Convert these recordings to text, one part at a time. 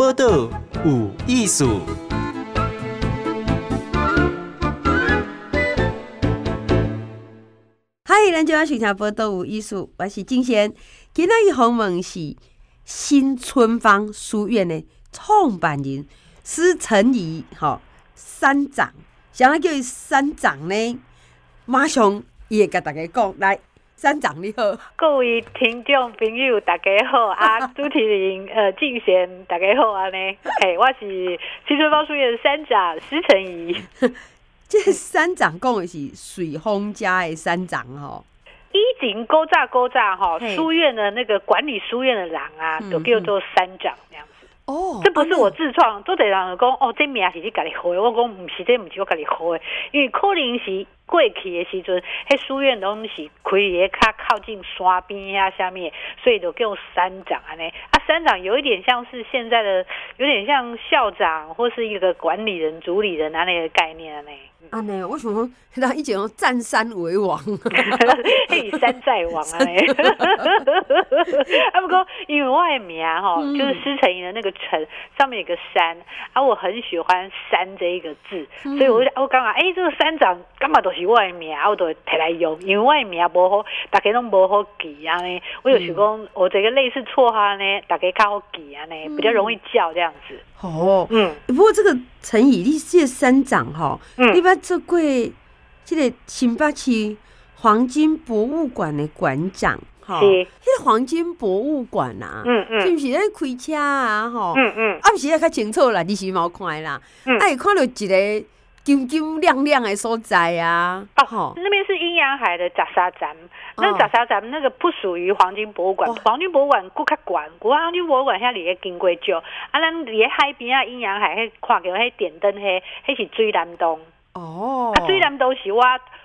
报道有艺术。嗨，咱今晚新闻报道有艺术，我是静贤。今仔日访问是新春芳书院的创办人施承仪，吼，山长，想要叫伊山长呢，马上伊会甲大家讲来。山长你好，各位听众朋友大家好啊，主持人呃静贤大家好啊呢，嘿，我是青春芳书院的山长施成仪。这山长讲的是水丰家的山长吼，以前勾炸勾炸哈，书院的那个管理书院的人啊，都叫做山长这样子。哦，这不是我自创，都得人讲哦，这名是你家己好的，我讲不是，这不是我家己好的，因为可能是。过去的时阵，迄书院拢是开喺较靠近山边呀下面，所以就叫山长安尼。啊，山长有一点像是现在的，有点像校长或是一个管理人、主理人那类的概念安尼。啊，呢，为什么他以前用占山为王？嘿，山寨王啊！啊，不过因为我的名吼，嗯、就是施承营的那个城上面有个山，啊，我很喜欢山这一个字，嗯、所以我就我刚刚哎，这个山长干嘛都是我的名，我都提来用，因为我的名无好，大家拢无好记啊呢。我就想讲，我这个类似绰号呢，大家较好记啊呢，比较容易叫这样子。哦，嗯，不过这个成语，你是三长哈，嗯，你捌做过这个新北市黄金博物馆的馆长，哈，是，这个黄金博物馆啊，嗯嗯，是不是在开车啊，吼，嗯嗯，啊不是啊，较清楚啦，你是冇看啦，嗯，啊，看到一个金金亮亮的所在啊，哦，那边是阴阳海的杂沙站。那早上咱们那个不属于黄金博物馆，黄金博物馆顾较悬，古黄金博物馆现在离个金龟桥，啊，咱离海边啊，阴阳海迄看到迄点灯，迄迄是水南洞。哦，啊，水南洞是我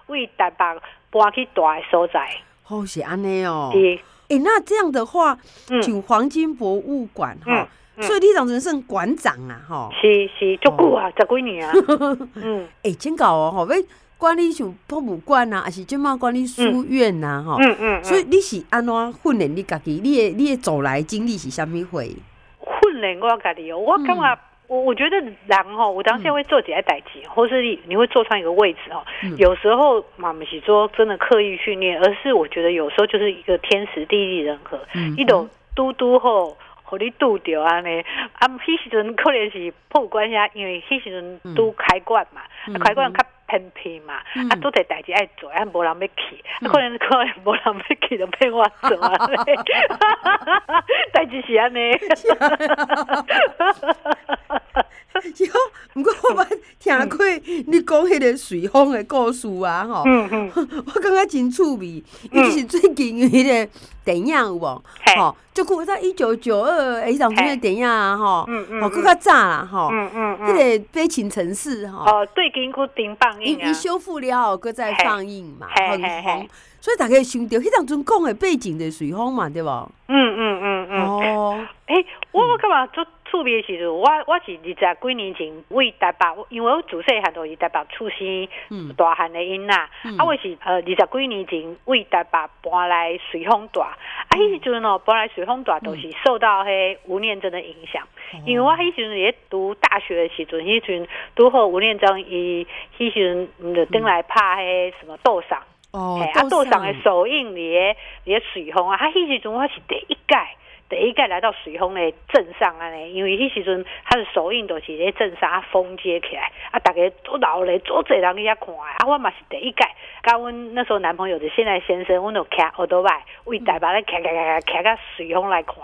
为台北搬去住的所在。哦，是安尼哦。是，哎，那这样的话，就黄金博物馆哈，所以你当成算馆长啊，吼。是是，足久啊，十几年啊。嗯，哎，真搞哦，吼，管理像博物馆呐，还是即马管理书院呐，吼。嗯嗯。所以你是安怎训练你家己？你的你的走来经历是虾米会？训练我家己哦，我感觉我我觉得人吼，我当下会做几下代志，或是你你会坐上一个位置哦。有时候嘛，不是说真的刻意训练，而是我觉得有时候就是一个天时地利人和。一种嘟嘟后，和你拄着安尼。啊，迄时阵可能是博物馆遐，因为迄时阵拄开馆嘛，开馆较。偏僻嘛，嗯、啊，拄得代志爱做，啊，无人要去，嗯、啊，可能 可能无人要去，就骗我做啊，代志是安尼。哟，不过我捌听过你讲迄个随风的故事啊，吼，嗯嗯，我感觉真趣味，尤其是最近迄个电影有无？吼，就古在一九九二诶，迄场什么电影啊？吼，嗯嗯，哦，更较早啦，吼，嗯嗯嗯，迄个悲情城市，吼，哦，最近佫顶放映啊，伊修复了后，搁再放映嘛，很红，所以大家想到迄当阵讲的背景的随风嘛，对无？嗯嗯嗯嗯，哦，诶，我我干嘛做？特别的时候，我我是二十几年前为台北，因为我自细汉都是台北出生、嗯、大汉的囡仔，嗯、啊，我是呃二十几年前为台北搬来水丰住，嗯、啊，迄时阵哦搬来随风大都是受到迄吴念真的影响，嗯、因为我迄时阵也读大学的时阵，迄时阵拄好吴念真伊迄时阵就登来拍迄什么斗赏，哦，啊斗赏的首映咧咧水风啊，啊，迄时阵我是第一届。第一届来到水丰的镇上安尼，因为迄时阵他的首映都是咧镇上啊封街起来，啊，大家都老咧，做侪人去遐看啊，我嘛是第一届，甲阮那时候男朋友的现在先生，阮就骑奥多麦为台北咧骑骑骑骑到水丰来看，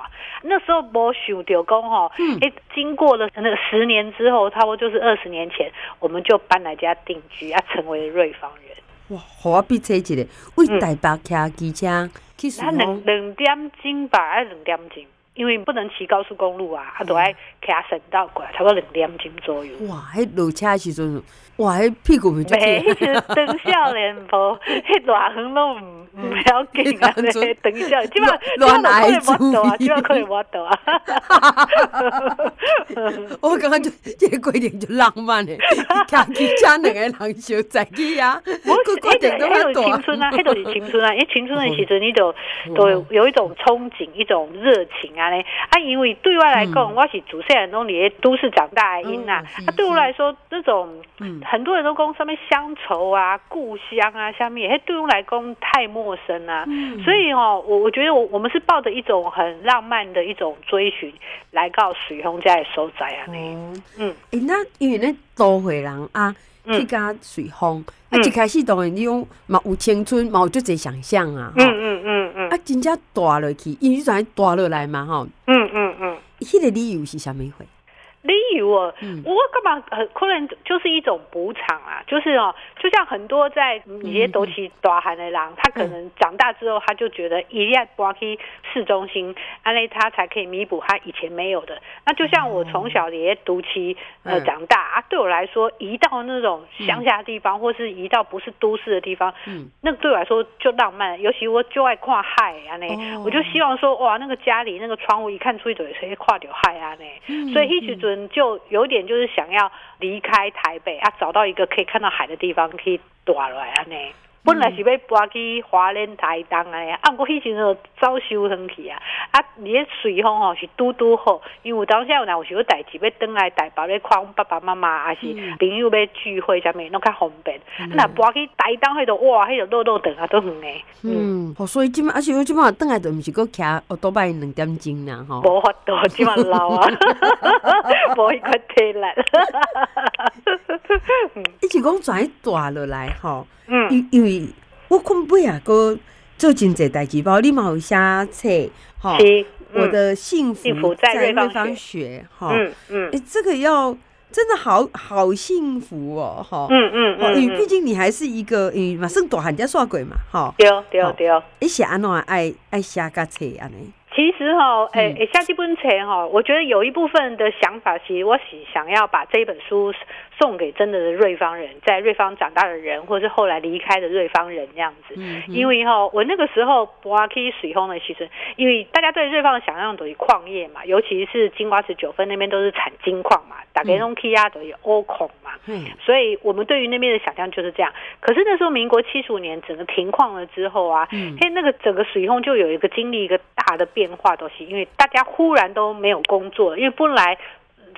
那时候无想到讲吼，诶，经过了那个十年之后，差不多就是二十年前，我们就搬来家定居，啊，成为了瑞芳人。哇，好我比车一个，为台北骑机车。他两两点钟吧，还两点钟，因为不能骑高速公路啊，他都爱骑省道过来，差不多两点钟左右。哇，迄落车时阵，哇，迄屁股没就没，等少年婆，迄 大横都唔唔要紧啊，咧等少，基本上乱来主啊，基本上可以摸到啊。我感觉就这个规定就浪漫嘞，骑机车两个人小在去啊，我规定都要青春啊，迄都是青春啊，因为青春的时阵你就都有一种憧憬，一种热情啊，嘞。啊，因为对外来讲，我是主线中你都市长大的因呐。啊，对我来说，这种很多人都讲上面乡愁啊、故乡啊，下面，哎，对我来讲太陌生啊。所以哦，我我觉得我我们是抱着一种很浪漫的一种追寻来到水丰这的所在啊。嗯嗯，那因为那都会人啊。去加水丰，啊，一开始当然你用嘛有青春，嘛有足侪想象啊，嗯嗯嗯嗯，啊，真正大落去，因为你在大落来嘛，吼，嗯嗯嗯，迄个理由是啥物货？理由哦，我干嘛很可能就是一种补偿啊，就是哦，就像很多在一些都市大汉的狼，他可能长大之后，他就觉得一定要搬去市中心，安内他才可以弥补他以前没有的。那就像我从小也读起呃长大啊，对我来说，移到那种乡下的地方，或是移到不是都市的地方，嗯，那个对我来说就浪漫。尤其我就爱看海啊，呢，我就希望说哇，那个家里那个窗户一看出去就可以跨到海啊，呢，所以一直就。就有点就是想要离开台北啊，找到一个可以看到海的地方，可以躲来安呢。本来是要搬去华联台东啊，啊，我以前就早收回去啊。啊，你的水丰哦是拄拄好，因为有当时有有时候代志要登来台北，咧看阮爸爸妈妈，还是朋友要聚会啥物，拢较方便。那搬去台东迄度，哇，迄个路路长啊都远诶。嗯，哦，所以今嘛，而且我今嘛登来都毋是搁骑哦多摆两点钟啦，吼。无法度，今嘛老啊，无迄个体力。一直讲转大落来，吼。嗯，因因为我看不啊，哥做真济代志，包括你嘛有写册，哈，我的幸福在瑞芳学，哈，嗯嗯，哎，这个要真的好好幸福哦，哈，嗯嗯嗯，因为毕竟你还是一个，嗯，马上大汉才煞过嘛，哈，对对对，你写安怎爱爱写个册安尼？其实哈，哎哎，下这本册哈，我觉得有一部分的想法，其实我是想要把这本书。送给真的的瑞芳人，在瑞芳长大的人，或者是后来离开的瑞芳人这样子。嗯、因为哈，我那个时候搬去水丰的其实，因为大家对瑞芳的想象都是矿业嘛，尤其是金瓜石九份那边都是产金矿嘛，大概东西啊都有欧孔嘛，嗯、所以我们对于那边的想象就是这样。可是那时候民国七十五年整个停矿了之后啊，嗯、嘿，那个整个水丰就有一个经历一个大的变化，都是因为大家忽然都没有工作，因为本来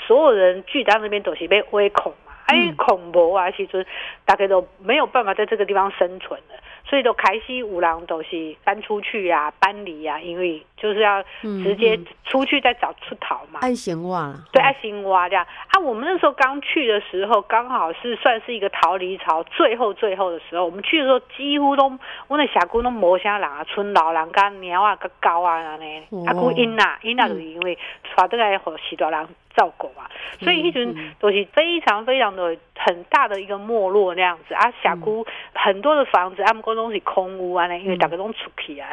所有人聚在那边都是被围孔。哎，恐怖啊！其实大家都没有办法在这个地方生存了，所以都开始有人都是搬出去啊，搬离啊，因为就是要直接出去再找出逃嘛。爱心挖，对，爱心挖这样啊。我们那时候刚去的时候，刚好是算是一个逃离潮最后最后的时候。我们去的时候几乎都，我那峡谷都没啥人啊，村老人跟鸟啊、跟狗啊那呢。啊，古因呐，因呐，就是因为带得来和许多人。照顾啊，所以一群都是非常非常的很大的一个没落那样子。啊，峡谷很多的房子，他们都是空屋啊，因为大家都出去啊，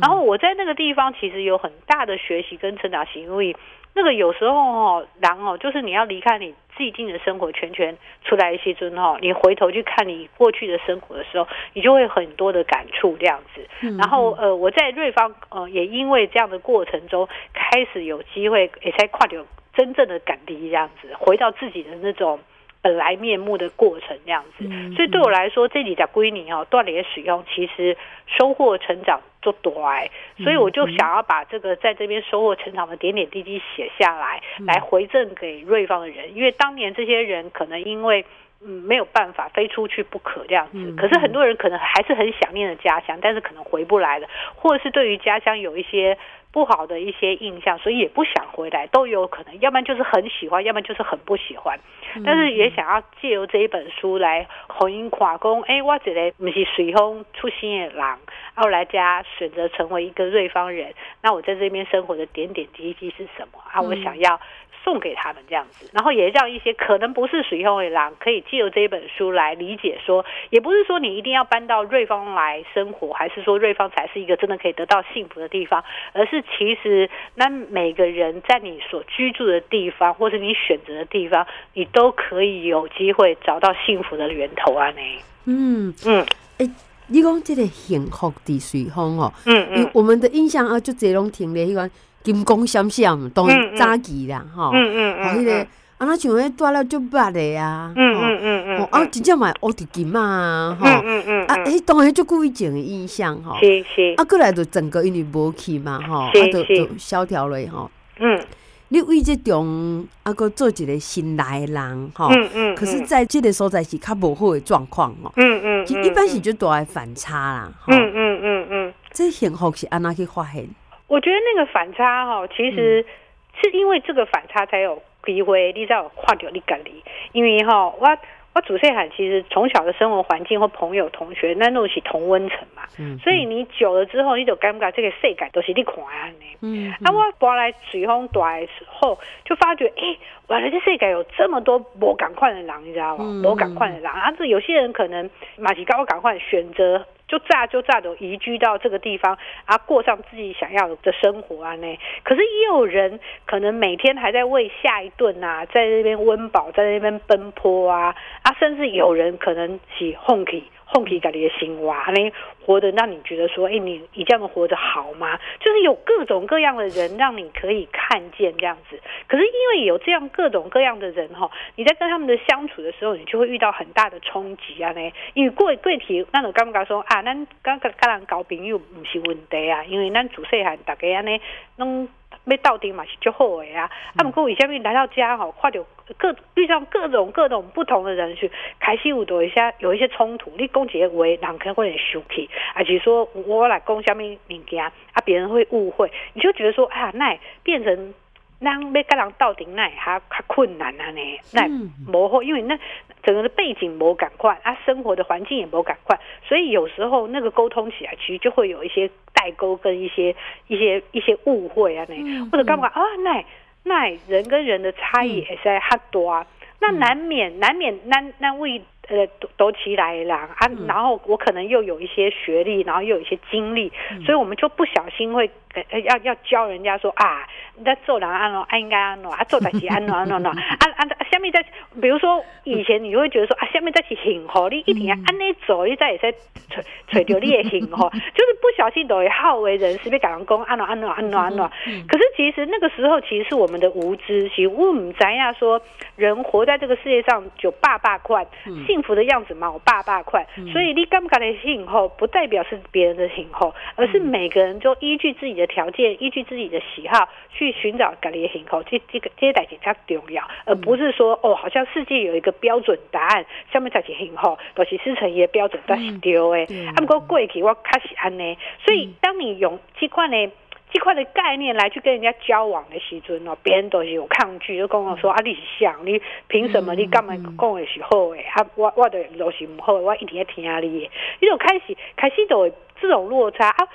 然后我在那个地方其实有很大的学习跟成长性，因为那个有时候哦，然哦就是你要离开你既定的生活圈圈出来一些之后，你回头去看你过去的生活的时候，你就会很多的感触这样子。然后呃，我在瑞芳呃，也因为这样的过程中，开始有机会也才跨掉。真正的感激这样子，回到自己的那种本来面目的过程这样子，所以对我来说，这里的归你哦，断联使用，其实收获成长就多哎，所以我就想要把这个在这边收获成长的点点滴滴写下来，来回赠给瑞芳的人，因为当年这些人可能因为嗯没有办法飞出去不可这样子，可是很多人可能还是很想念的家乡，但是可能回不来了，或者是对于家乡有一些。不好的一些印象，所以也不想回来，都有可能。要不然就是很喜欢，要不然就是很不喜欢。但是也想要借由这一本书来红英跨工。哎，我觉得不是随风出生的狼，后来家选择成为一个瑞芳人。那我在这边生活的点点滴滴是什么啊？我想要。送给他们这样子，然后也让一些可能不是水丰的人可以借由这一本书来理解说，也不是说你一定要搬到瑞芳来生活，还是说瑞芳才是一个真的可以得到幸福的地方，而是其实那每个人在你所居住的地方，或是你选择的地方，你都可以有机会找到幸福的源头啊！你，嗯嗯，哎、欸，你讲这个幸福的水丰哦，嗯嗯，我们的印象啊，就这种停咧，一个。金光闪闪，当早期啦，哈，哦，迄个啊，那像迄带了足捌的啊，嗯嗯嗯嗯，啊，真正嘛乌滴金嘛，吼，嗯嗯嗯，啊，迄当然足久以前的印象，吼，是是，啊，过来就整个因为无去嘛，吼，啊，就就萧条了，吼，嗯，你为即种啊，搁做一个新来的人，吼，嗯嗯，可是在即个所在是较无好的状况，吼，嗯嗯，一般是就大的反差啦，嗯嗯嗯嗯，这幸福是安怎去发现？我觉得那个反差，吼，其实是因为这个反差才有。机会，你才有看到你隔离，因为吼，我我自细汉其实从小的生活环境或朋友同学，那都是同温层嘛，嗯嗯，所以你久了之后，你就感觉这个世界都是你看安尼。嗯，嗯，啊，我搬来随风大的时候，就发觉，哎、欸，原来这世界有这么多无赶快的人，你知道吗？无赶快的人，啊，这有些人可能马吉高赶快选择。就炸就炸的移居到这个地方啊，过上自己想要的生活啊呢。可是也有人可能每天还在为下一顿啊，在那边温饱，在那边奔波啊啊，甚至有人可能起哄起弃。后皮改的心哇，那活得让你觉得说，哎、你你这样活得好吗？就是有各种各样的人让你可以看见这样子。可是因为有这样各种各样的人哈，你在跟他们的相处的时候，你就会遇到很大的冲击啊。呢，因为贵贵体那种刚刚说啊，咱刚刚跟人交朋友不是问题啊，因为咱自细汉大家安尼拢。被到底嘛是就后悔啊！他们跟我以下面来到家吼，看到各遇上各种各种不同的人去开始有多一些有一些冲突，你讲一个话，人可能会生气，而且说我来讲下面物件啊，别人会误会，你就觉得说啊，那变成。那要跟人到底那还还困难啊呢？那磨合，因为那整个的背景无赶快啊，生活的环境也无赶快，所以有时候那个沟通起来，其实就会有一些代沟跟一些一些一些误会啊呢，或者干嘛啊？那那人跟人的差异也是很多啊，那难免难免难难为。呃，都都起来了啊！然后我可能又有一些学历，然后又有一些经历，嗯、所以我们就不小心会呃要要教人家说啊，你在做人安喏，啊应该安喏，啊做代志安喏安喏喏，啊啊下面在，比如说以前你会觉得说啊，下面在去幸福，你一定要安内走，你再也在吹吹掉你也幸福，就是不小心都会好为人师，被讲讲安喏安喏安喏安喏。可是其实那个时候其实是我们的无知，其实我们咱呀说人活在这个世界上就爸爸快幸。幸福的样子嘛，我爸爸快，所以你感觉的幸福，不代表是别人的幸福，而是每个人就依据自己的条件，依据自己的喜好去寻找自己的幸福。这这个这些代志才重要，而不是说哦，好像世界有一个标准答案，下面才是幸福，都、就是师承伊的标准，但是丢的。啊，不过过去我较是安尼，所以当你用这块呢。这块的概念来去跟人家交往的时阵哦，别人都是有抗拒，就跟我说啊，你是想你凭什么？你干嘛讲的是好的？啊，我我的都是不好的，我一定要听你的。你就开始开始都有这种落差啊。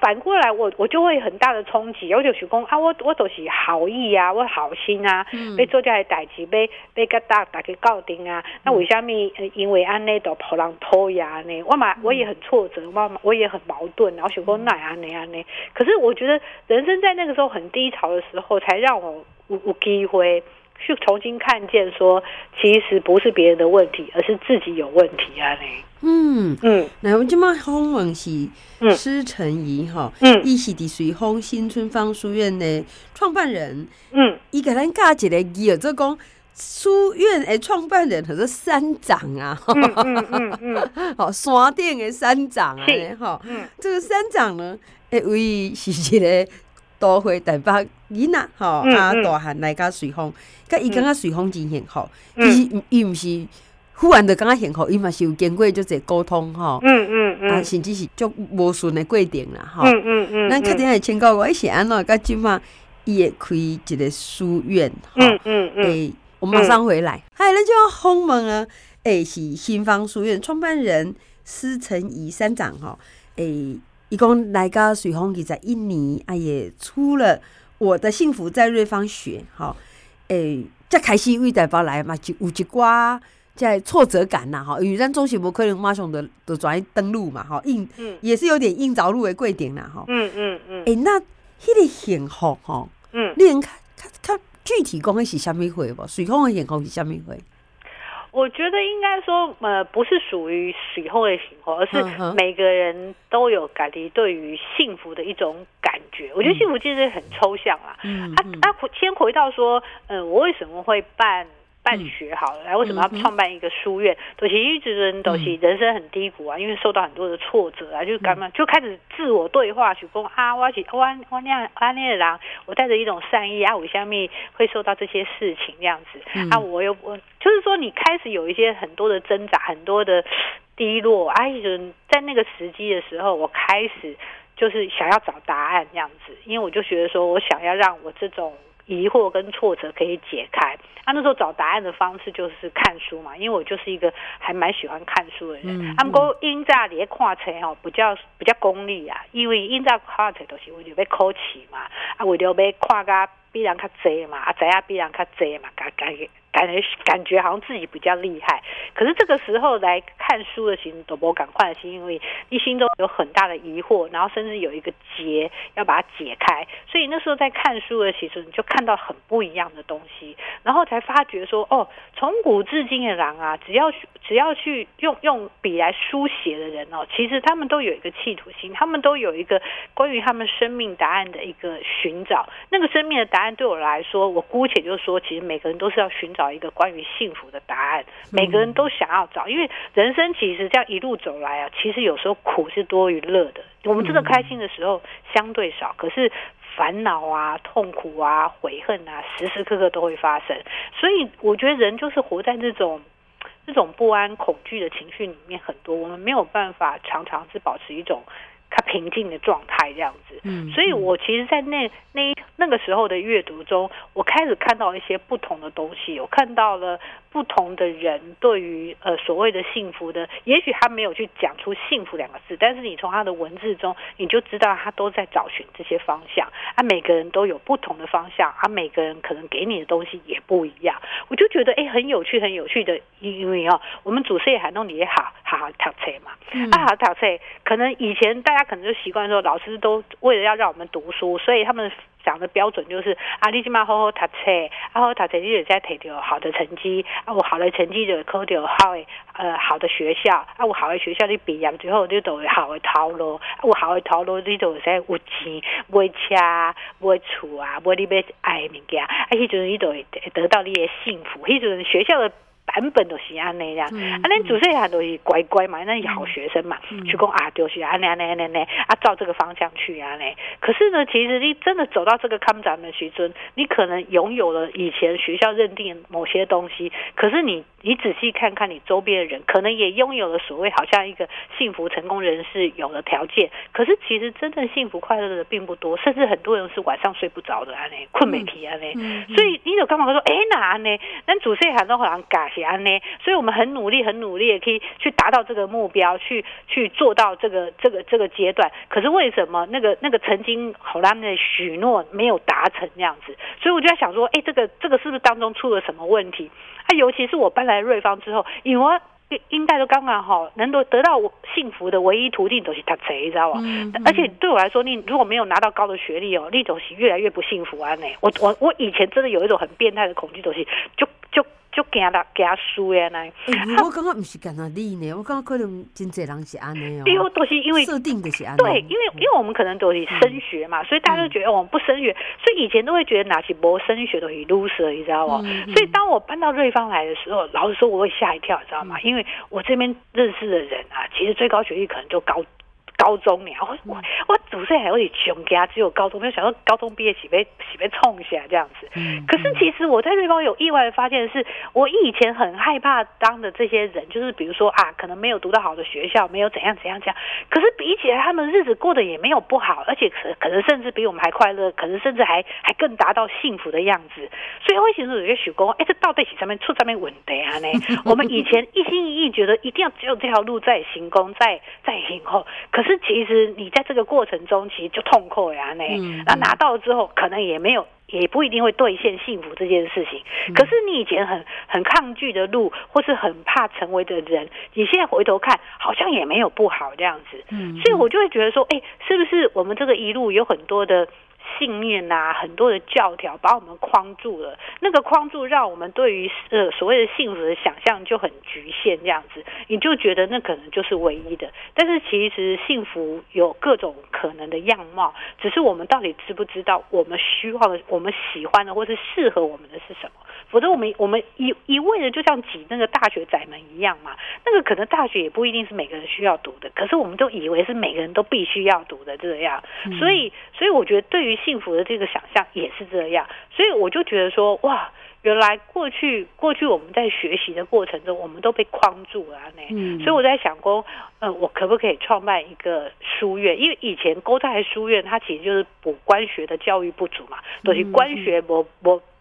反过来我，我我就会很大的冲击。我就是讲啊，我我都是好意啊，我好心啊，被、嗯、做这些代志，被被个大大家搞定啊。嗯、那为什么因为安内都跑人偷呀呢？我嘛我也很挫折，我我也很矛盾。然后想说那安内安内，可是我觉得人生在那个时候很低潮的时候，才让我有有机会。去重新看见，说其实不是别人的问题，而是自己有问题啊！你。嗯。嗯，那我们今麦访问是施承仪哈，嗯，伊是伫随风新春芳书院的创办人，嗯，伊甲咱教一个字，做讲书院的创办人，叫做山长啊，嗯嗯嗯嗯，好山顶的山长啊，哈，嗯，这个山长呢，诶，为是一个。都会台北囡仔吼，啊大汉来甲水丰，甲伊感觉水丰真幸福，其实伊毋是忽然就感觉幸福，伊嘛是有经过足侪沟通吼，嗯嗯嗯，啊甚至是足无顺的过程啦吼，嗯嗯嗯，咱确定会请教我，伊是安怎甲即马伊会开一个书院，嗯嗯嗯，诶，我马上回来，嗨，咱就要访问啊，诶是新方书院创办人施承仪山长吼，诶。一共来到水丰其实一年，啊也出了《我的幸福在瑞芳学》哈，诶，才开始为台北来嘛，就有一寡在挫折感呐，哈，因为咱中学无可能马上的的转登录嘛，哈，硬，也是有点硬着陆的过点啦，哈，嗯嗯嗯，诶，那迄个幸福吼，嗯，你能看看看具体讲的是虾米货不？水丰的幸福是虾米货？我觉得应该说，呃，不是属于喜后的喜后，而是每个人都有感觉对于幸福的一种感觉。嗯、我觉得幸福其实很抽象啊。嗯，啊啊，先回到说，嗯、呃，我为什么会办？办学好了，来为什么要创办一个书院？都是一直人都是人生很低谷啊，因为受到很多的挫折啊，就干嘛就开始自我对话，去说啊，我去我我那样我那个人，我带着一种善意啊，我下面会受到这些事情这样子。啊，我又我就是说，你开始有一些很多的挣扎，很多的低落啊，就在那个时机的时候，我开始就是想要找答案这样子，因为我就觉得说我想要让我这种。疑惑跟挫折可以解开，他、啊、那时候找答案的方式就是看书嘛，因为我就是一个还蛮喜欢看书的人。他们讲英在里看册吼，比较比较功利啊，因为英在看册都是为了要考试嘛，啊为了要看个比人较济嘛，啊知影比人较济嘛，感感感觉感觉好像自己比较厉害。可是这个时候来看书的时候都无同款，是因为你心中有很大的疑惑，然后甚至有一个结要把它解开。所以那时候在看书的时候，你就看到很不一样的东西，然后才发觉说，哦，从古至今的人啊，只要只要去用用笔来书写的人哦，其实他们都有一个企图心，他们都有一个关于他们生命答案的一个寻找。那个生命的答案对我来说，我姑且就说，其实每个人都是要寻找一个关于幸福的答案，每个人都想要找，因为人生其实这样一路走来啊，其实有时候苦是多于乐的。我们真的开心的时候相对少，可是烦恼啊、痛苦啊、悔恨啊，时时刻刻都会发生。所以我觉得人就是活在这种这种不安、恐惧的情绪里面很多，我们没有办法常常是保持一种。他平静的状态这样子，嗯，所以我其实，在那那那个时候的阅读中，我开始看到一些不同的东西，我看到了不同的人对于呃所谓的幸福的，也许他没有去讲出幸福两个字，但是你从他的文字中，你就知道他都在找寻这些方向，啊，每个人都有不同的方向，啊，每个人可能给你的东西也不一样，我就觉得哎，很有趣，很有趣的，因为哦，我们主持人喊弄你也好好好读册嘛，嗯、啊，好好读册，可能以前大家。他可能就习惯说，老师都为了要让我们读书，所以他们讲的标准就是啊，你起码好好读册，好好读册，你就在提到好的成绩啊，我好的成绩就考到好的呃好的学校啊，我好的学校你毕业之后你就会好的头路，啊，我好的头路你就会使有钱买车买厝啊，买你要爱的物件，啊，迄阵你就会得到你的幸福，迄阵学校的。版本都是安尼呀，啊，恁主持人都是乖乖嘛，那好学生嘛，嗯、去讲啊，就是安尼安尼安尼啊，照这个方向去啊呢。可是呢，其实你真的走到这个看展的时阵，你可能拥有了以前学校认定某些东西，可是你你仔细看看你周边的人，可能也拥有了所谓好像一个幸福成功人士有的条件，可是其实真正幸福快乐的并不多，甚至很多人是晚上睡不着的安呢，困没起安尼。所以你有干嘛说，哎、欸，哪安呢？那主持人喊都好像嘎。呢，所以我们很努力，很努力，也可以去达到这个目标，去去做到这个这个这个阶段。可是为什么那个那个曾经好让的许诺没有达成那样子？所以我就在想说，哎，这个这个是不是当中出了什么问题？啊，尤其是我搬来瑞芳之后，因为我应该都刚刚好能够得到我幸福的唯一途径都是他贼，你知道吗？嗯嗯、而且对我来说，你如果没有拿到高的学历哦，那种是越来越不幸福啊！呢，我我我以前真的有一种很变态的恐惧，都是就就。就惊他惊输呀！那我感觉不是讲到你呢，我感觉可能真济人是安尼哦。因为都是因为设定的是安尼。对，因为因为我们可能都是升学嘛，所以大家都觉得我们不升学，所以以前都会觉得哪些不升学都是 loser，你知道吗？所以当我搬到瑞芳来的时候，老实说我会吓一跳，你知道吗？因为我这边认识的人啊，其实最高学历可能就高。高中呢，我我我总是还有点穷家，只有高中，没有想到高中毕业起被起被冲下这样子。可是其实我在瑞芳有意外的发现的是，我以前很害怕当的这些人，就是比如说啊，可能没有读到好的学校，没有怎样怎样这样。可是比起来，他们日子过得也没有不好，而且可可能甚至比我们还快乐，可能甚至还还更达到幸福的样子。所以我以前有些许工，哎，这到底是上面出上面稳的啊呢？我们以前一心一意觉得一定要只有这条路在行功，在在行后，可是。是，其实你在这个过程中，其实就痛苦呀，那那拿到了之后，可能也没有，也不一定会兑现幸福这件事情。可是你以前很很抗拒的路，或是很怕成为的人，你现在回头看，好像也没有不好这样子。所以我就会觉得说，哎，是不是我们这个一路有很多的信念啊，很多的教条把我们框住了。那个框住让我们对于呃所谓的幸福的想象就很局限，这样子，你就觉得那可能就是唯一的。但是其实幸福有各种可能的样貌，只是我们到底知不知道我们需要的、我们喜欢的，或是适合我们的是什么？否则我们我们一一味的就像挤那个大学窄门一样嘛，那个可能大学也不一定是每个人需要读的，可是我们都以为是每个人都必须要读的这样，所以所以我觉得对于幸福的这个想象也是这样，所以我就觉得说哇。原来过去过去我们在学习的过程中，我们都被框住了呢。嗯，所以我在想过，呃，我可不可以创办一个书院？因为以前勾在书院，它其实就是补官学的教育不足嘛，都、就是官学不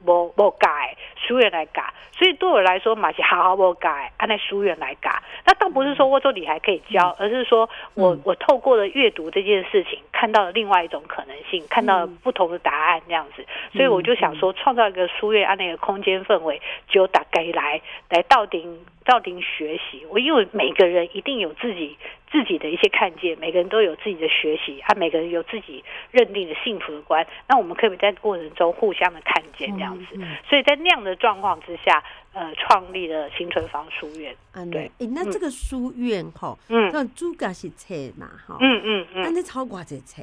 不不不改，书院来改。所以对我来说嘛，是好好不改，按那书院来改。那倒不是说我说你还可以教，而是说我我透过了阅读这件事情，看到了另外一种可能性，看到了不同的答案这样子。所以我就想说，创造一个书院，按那个。空间氛围，就大概来来到顶到顶学习。我因为每个人一定有自己自己的一些看见，每个人都有自己的学习，啊，每个人有自己认定的幸福的观。那我们可以在过程中互相的看见这样子。嗯嗯、所以在那样的状况之下，呃，创立了新春房书院。对，哎，那这个书院哈，嗯，那主家是册嘛，哈，嗯嗯嗯，那你超挂这册。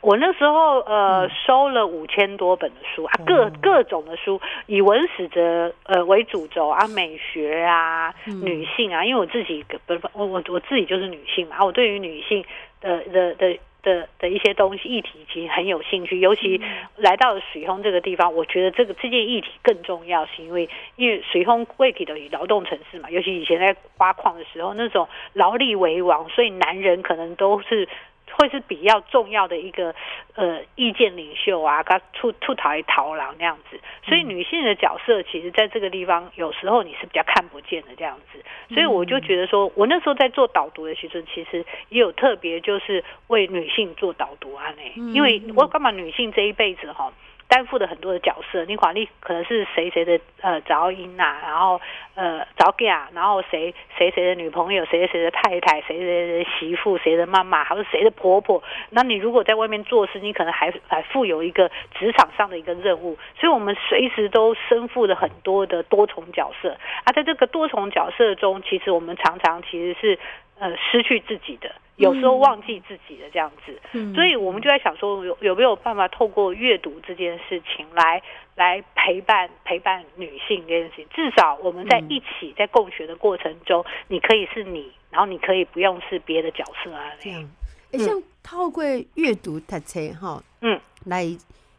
我那时候呃收了五千多本的书啊，各各种的书，以文史哲呃为主轴啊，美学啊，女性啊，因为我自己不是我我我自己就是女性嘛，我对于女性的的的的的一些东西议题其实很有兴趣，尤其来到了水丰这个地方，我觉得这个这件议题更重要，是因为因为水丰贵体的以劳动城市嘛，尤其以前在挖矿的时候，那种劳力为王，所以男人可能都是。会是比较重要的一个呃意见领袖啊，他出出逃一逃狼那样子，所以女性的角色其实在这个地方有时候你是比较看不见的这样子，所以我就觉得说，我那时候在做导读的时候，其实也有特别就是为女性做导读啊，因为我干嘛女性这一辈子哈。担负的很多的角色，你管你可能是谁谁的呃早英呐，然后呃早嫁，然后谁谁谁的女朋友，谁谁的太太，谁谁的媳妇，谁的妈妈，还是谁的婆婆。那你如果在外面做事，你可能还还负有一个职场上的一个任务，所以我们随时都身负了很多的多重角色。啊，在这个多重角色中，其实我们常常其实是呃失去自己的。有时候忘记自己的这样子，嗯、所以我们就在想说，有有没有办法透过阅读这件事情来来陪伴陪伴女性这件事情？至少我们在一起在共学的过程中，嗯、你可以是你，然后你可以不用是别的角色啊。这样，嗯、像透过阅读读册哈，嗯，来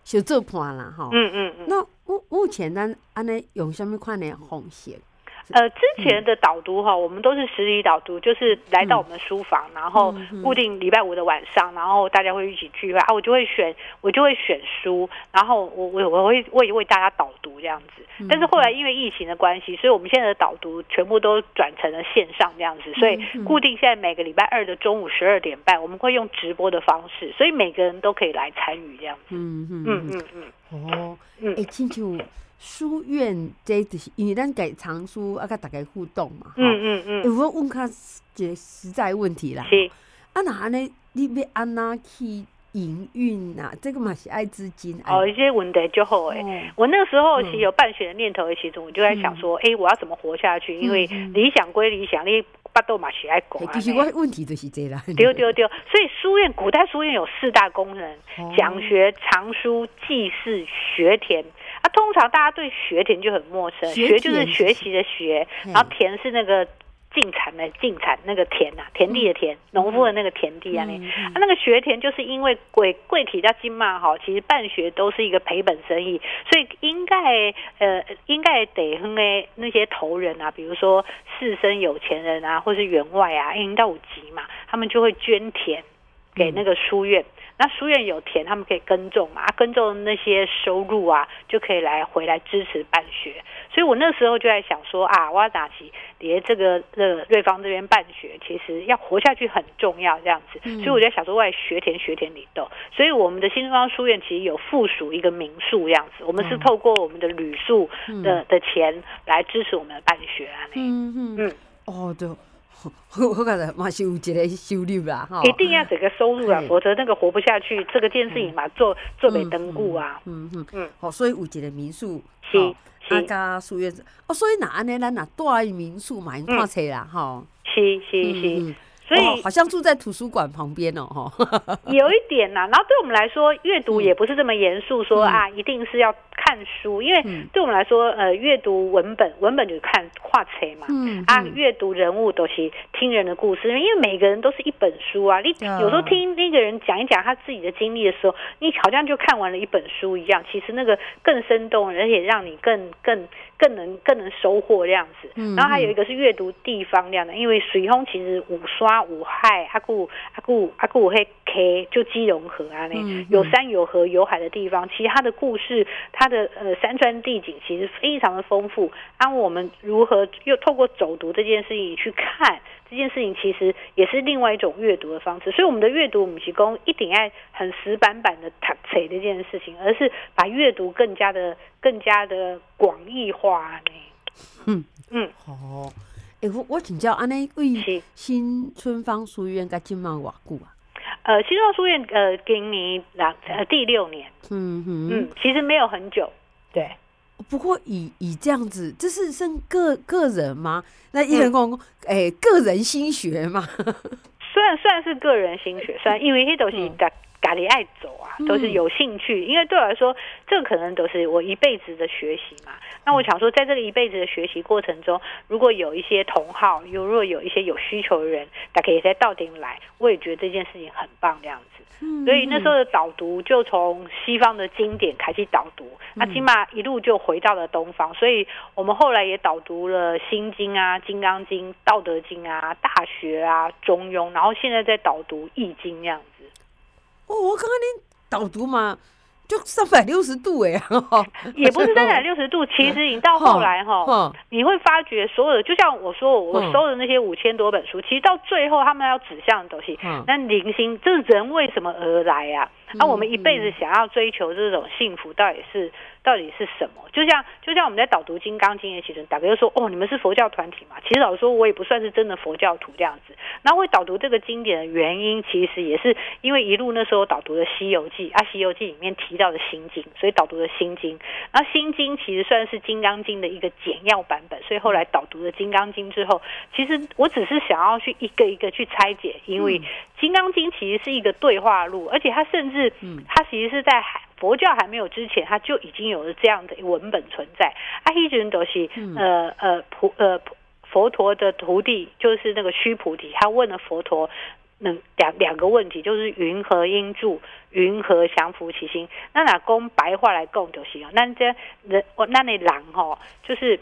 小做伴啦哈，嗯嗯嗯。那目目前咱安尼用什么款的方式？呃，之前的导读哈，我们都是实体导读，就是来到我们的书房，然后固定礼拜五的晚上，然后大家会一起聚会啊，我就会选，我就会选书，然后我我我会为为大家导读这样子。但是后来因为疫情的关系，所以我们现在的导读全部都转成了线上这样子，所以固定现在每个礼拜二的中午十二点半，我们会用直播的方式，所以每个人都可以来参与这样子。嗯嗯嗯嗯嗯。哦，嗯，哎，清楚。书院这就是因为咱改藏书啊，跟大家互动嘛。嗯嗯嗯。有我问他这实在问题啦。是。啊，那呢？你要安哪去营运呐？这个嘛是爱资金。哦，一些问题就好诶。哦、我那个时候其实有办学的念头的其中，我就在想说，哎、嗯欸，我要怎么活下去？因为理想归理想，你巴豆嘛是爱讲。其实我问题就是这啦。丢丢丢！所以书院古代书院有四大功能：讲、哦、学、藏书、祭祀、学田。啊，通常大家对学田就很陌生，学，学就是学习的学，然后田是那个进产的进产那个田呐、啊，田地的田，农、嗯、夫的那个田地啊，那、嗯、啊那个学田就是因为贵贵体叫金嘛哈，其实办学都是一个赔本生意，所以应该呃应该得哼诶那些头人啊，比如说士绅有钱人啊，或是员外啊，应到五级嘛，他们就会捐田给那个书院。嗯那书院有田，他们可以耕种嘛？耕种那些收入啊，就可以来回来支持办学。所以我那时候就在想说啊，我要打起连这个这个瑞芳这边办学，其实要活下去很重要这样子。所以我就在想说，我学田学田里斗。所以我们的新东方书院其实有附属一个民宿这样子，我们是透过我们的旅宿的的钱来支持我们的办学啊。嗯嗯嗯，哦对。我我感觉嘛是有一个收入啦，一定要这个收入啊，否则那个活不下去。这个电视影嘛，做做没登固啊。嗯嗯嗯。好，所以有一个民宿，是是加书院哦，所以那安尼咱那住民宿嘛，看车啦，哈。是是是。所以、哦、好像住在图书馆旁边哦，哈，有一点呐、啊。然后对我们来说，阅读也不是这么严肃，说、嗯、啊，一定是要看书。因为对我们来说，呃，阅读文本，文本就是看画册嘛。嗯。啊，阅读人物都是听人的故事，因为每个人都是一本书啊。你有时候听那个人讲一讲他自己的经历的时候，你好像就看完了一本书一样。其实那个更生动，而且让你更更更能更能收获这样子。嗯。然后还有一个是阅读地方这样的，因为水丰其实五刷。五海阿古阿古阿古黑 K 就基隆河啊，那有山有河有海的地方，其实它的故事，它的呃山川地景其实非常的丰富。那我们如何又透过走读这件事情去看这件事情，其实也是另外一种阅读的方式。所以我们的阅读，我们提供一定爱很死板板的读册这件事情，而是把阅读更加的更加的广义化呢。嗯嗯，好。哎、欸，我我请教安尼，为新春芳书院该今满偌久啊？呃，新春芳书院呃，今年两呃第六年，嗯嗯嗯，其实没有很久，对。不过以以这样子，这是剩个个人吗？那一人公哎，个人心学嘛？虽然算是个人心血，算因为这都是大家里爱走啊，都是有兴趣。因为对我来说，这可能都是我一辈子的学习嘛。那我想说，在这个一辈子的学习过程中，如果有一些同好，又如果有一些有需求的人，大家可以在到顶来，我也觉得这件事情很棒，这样子。所以那时候的导读就从西方的经典开始导读，那起码一路就回到了东方。所以我们后来也导读了《心经》啊，《金刚经》、《道德经》啊，《大学》啊，《中庸》，然后现在在导读《易经》这样子。哦，我刚刚你导读嘛。就三百六十度哎，也不是三百六十度。其实你到后来哈，你会发觉所有的，就像我说，我收的那些五千多本书，其实到最后他们要指向的东西，那零星，这人为什么而来呀？那我们一辈子想要追求这种幸福，到底是？到底是什么？就像就像我们在导读《金刚经》的时候，大哥就说：“哦，你们是佛教团体嘛？”其实老实说，我也不算是真的佛教徒这样子。然后会导读这个经典的原因，其实也是因为一路那时候导读的《西游记》啊，《西游记》里面提到的《心经》，所以导读的《心经》。然后《心经》其实算是《金刚经》的一个简要版本，所以后来导读了《金刚经》之后，其实我只是想要去一个一个去拆解，因为《金刚经》其实是一个对话录，而且它甚至，它其实是在海。佛教还没有之前，它就已经有了这样的文本存在。阿希尊都是呃呃菩呃佛陀的徒弟，就是那个须菩提，他问了佛陀那两两个问题，就是云何应住，云何降伏其心。那哪公白话来供就行了。那这人我那那人吼，就是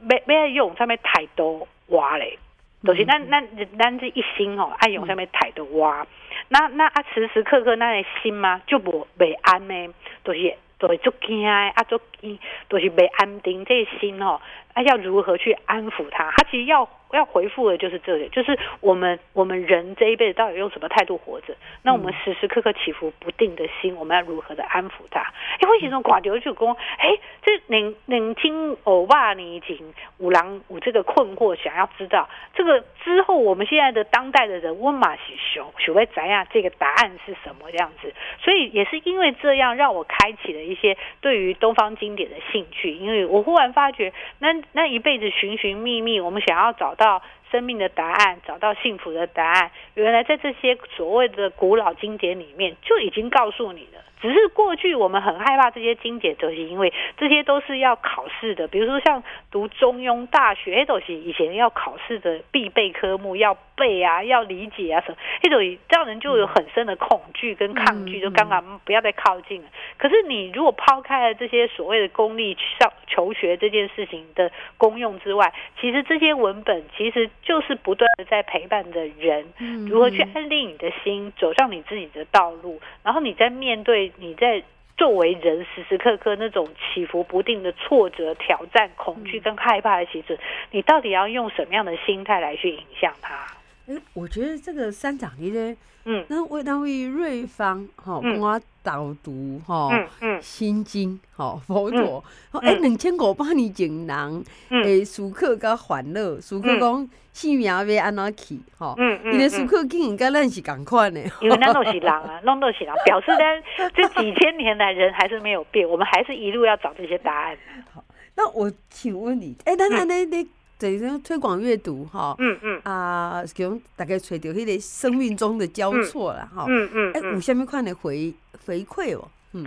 没没用上面太多话嘞，都、就是咱咱咱这一心吼，爱用上面态度哇。那那啊，时时刻刻那的心嘛，就无袂安呢，都、就是都会足惊啊，足惊，都是袂安定这个心哦，啊，要如何去安抚他？他其实要。要回复的就是这里，就是我们我们人这一辈子到底用什么态度活着？那我们时时刻刻起伏不定的心，我们要如何的安抚它？因，为什么挂掉就讲，哎，这冷冷清欧巴年轻五郎五这个困惑，想要知道这个之后，我们现在的当代的人，温马西修许会怎样？这个答案是什么这样子？所以也是因为这样，让我开启了一些对于东方经典的兴趣，因为我忽然发觉，那那一辈子寻寻觅觅，我们想要找。到生命的答案，找到幸福的答案，原来在这些所谓的古老经典里面就已经告诉你了。只是过去我们很害怕这些经典，就是因为这些都是要考试的。比如说像读《中庸》《大学》，都是以前要考试的必备科目，要背啊，要理解啊什么。这种让人就有很深的恐惧跟抗拒，就刚刚不要再靠近了。可是你如果抛开了这些所谓的功利上求学这件事情的功用之外，其实这些文本其实就是不断的在陪伴着人，如何去安定你的心，走上你自己的道路，然后你在面对。你在作为人时时刻刻那种起伏不定的挫折、挑战、恐惧跟害怕的其实，你到底要用什么样的心态来去影响他？哎，我觉得这个三长你呢，嗯，那为那位瑞芳哈，帮我导读哈，嗯嗯，心经哈，佛陀，哎，两千五百年前人，诶，苏克甲烦恼，苏克讲性命要安怎去，哈，嗯嗯，因为苏克竟然跟咱是共款的，因为咱都是人啊，拢都是人，表示咱 这几千年来人还是没有变，我们还是一路要找这些答案。好，那我请问你，哎，那那那那。等于说推广阅读哈，嗯嗯。啊，讲大概找到迄个生命中的交错了哈，嗯嗯，哎，有啥物款的回回馈哦，嗯。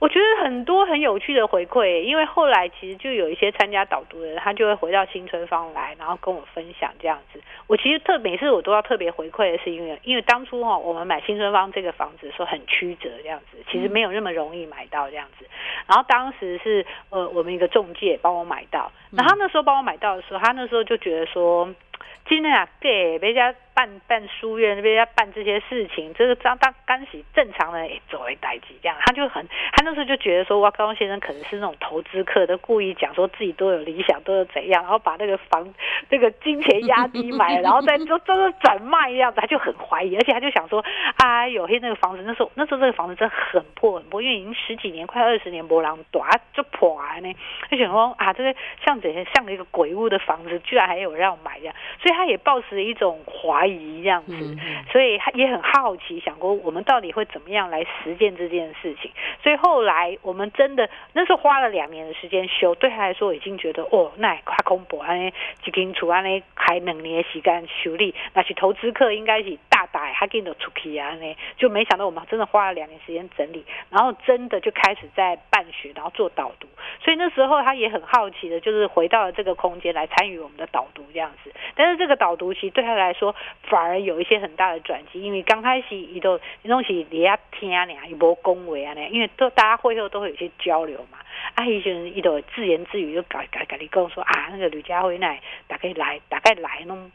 我觉得很多很有趣的回馈，因为后来其实就有一些参加导读的人，他就会回到新春方来，然后跟我分享这样子。我其实特每次我都要特别回馈的是，因为因为当初哈我们买新春方这个房子的时候很曲折这样子，其实没有那么容易买到这样子。然后当时是呃我们一个中介帮我买到，然后他那时候帮我买到的时候，他那时候就觉得说，今天啊给别家。办办书院那边要办这些事情，这个张当干洗正常的作为代志，这样他就很，他那时候就觉得说，哇，高先生可能是那种投资客，都故意讲说自己都有理想，都有怎样，然后把那个房那个金钱压低买，然后再做做做转卖这样子，他就很怀疑，而且他就想说，啊，有些那个房子那时候那时候这个房子真的很破很破，因为已经十几年快二十年没人住就破了呢，就想说啊，这个像这些像一个鬼屋的房子，居然还有人要买这样，所以他也抱持一种怀疑。这样子，所以他也很好奇，想过我们到底会怎么样来实践这件事情。所以后来我们真的那时候花了两年的时间修，对他来说已经觉得哦，那也夸恐怖啊！几间厝安尼开两年的时间修理，那是投资客应该是大大他给的出去啊呢，就没想到我们真的花了两年时间整理，然后真的就开始在办学，然后做导读。所以那时候他也很好奇的，就是回到了这个空间来参与我们的导读这样子。但是这个导读其实对他来说反而有一些很大的转机，因为刚开始伊都伊拢是你要听啊，伊无恭维啊呢，因为都大家会后都会有些交流嘛。啊，伊就伊都自言自语就搞搞搞你讲说啊，那个吕家辉那大概来大概来弄。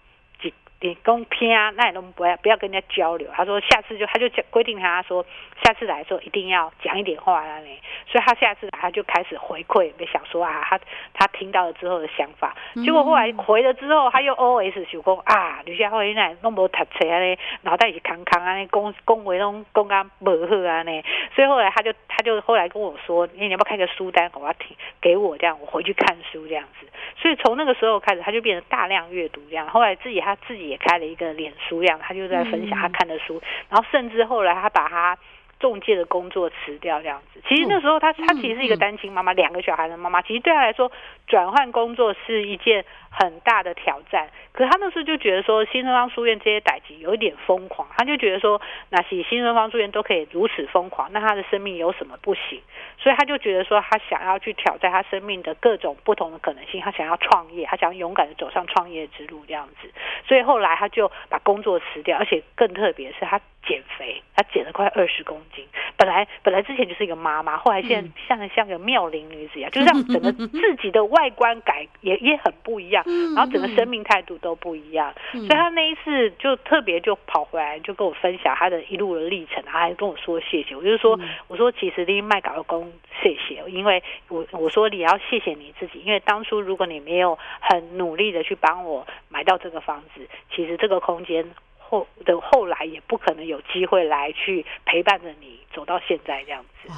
你公听啊，那也都不要不要跟人家交流。他说下次就他就规定他说下次来的时候一定要讲一点话啊，所以他下次来他就开始回馈，没想说啊，他他听到了之后的想法。结果后来回了之后，他又 O S 想讲啊，吕家辉那弄无读册啊呢，脑袋是空空啊呢，讲讲话拢公刚无好啊呢。所以后来他就他就后来跟我说，你要不要开个书单我要听给我这样，我回去看书这样子。所以从那个时候开始，他就变成大量阅读这样。后来自己他自己也开了一个脸书，这样他就在分享他看的书。然后甚至后来他把他仲介的工作辞掉这样子。其实那时候她她其实是一个单亲妈妈，两个小孩的妈妈。其实对她来说，转换工作是一件很大的挑战。可是他那时候就觉得说，新东方书院这些代志有一点疯狂。他就觉得说，那些新东方书院都可以如此疯狂，那他的生命有什么不行？所以他就觉得说，他想要去挑战他生命的各种不同的可能性。他想要创业，他想要勇敢的走上创业之路这样子。所以后来他就把工作辞掉，而且更特别是他减肥，他减了快二十公斤。本来本来之前就是一个妈妈，后来现在像像个妙龄女子一样，就让整个自己的外观改也也很不一样，然后整个生命态度都不一样。所以他那一次就特别就跑回来，就跟我分享他的一路的历程，他还跟我说谢谢。我就说我说其实你卖搞工谢谢，因为我我说你要谢谢你自己，因为当初如果你没有很努力的去帮我买到这个房子，其实这个空间。后的后来也不可能有机会来去陪伴着你走到现在这样子。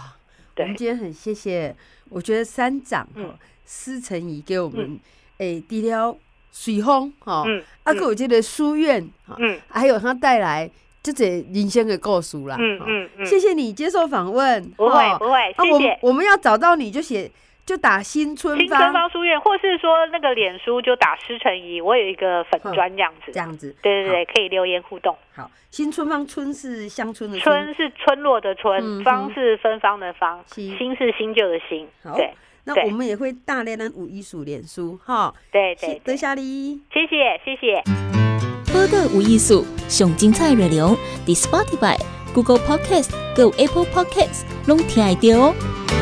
我们今天很谢谢，我觉得三长哈施承仪给我们诶，除了水风哈，啊，还有这个书院哈，嗯，还有他带来这些人生的故事啦，嗯嗯嗯，谢谢你接受访问，不会不会，谢谢。我们要找到你就写。就打新春新春方书院，或是说那个脸书就打施承仪，我有一个粉砖这样子，这样子，对对对，可以留言互动。好，新春方春是乡村的春，是村落的村，方是芬芳的芳，新是新旧的新。对，那我们也会大量的五艺术脸书哈。对对，多谢你，谢谢谢谢。播个五艺术，上精彩内容，The Spotify、Google Podcast、Go Apple Podcasts，拢听得到哦。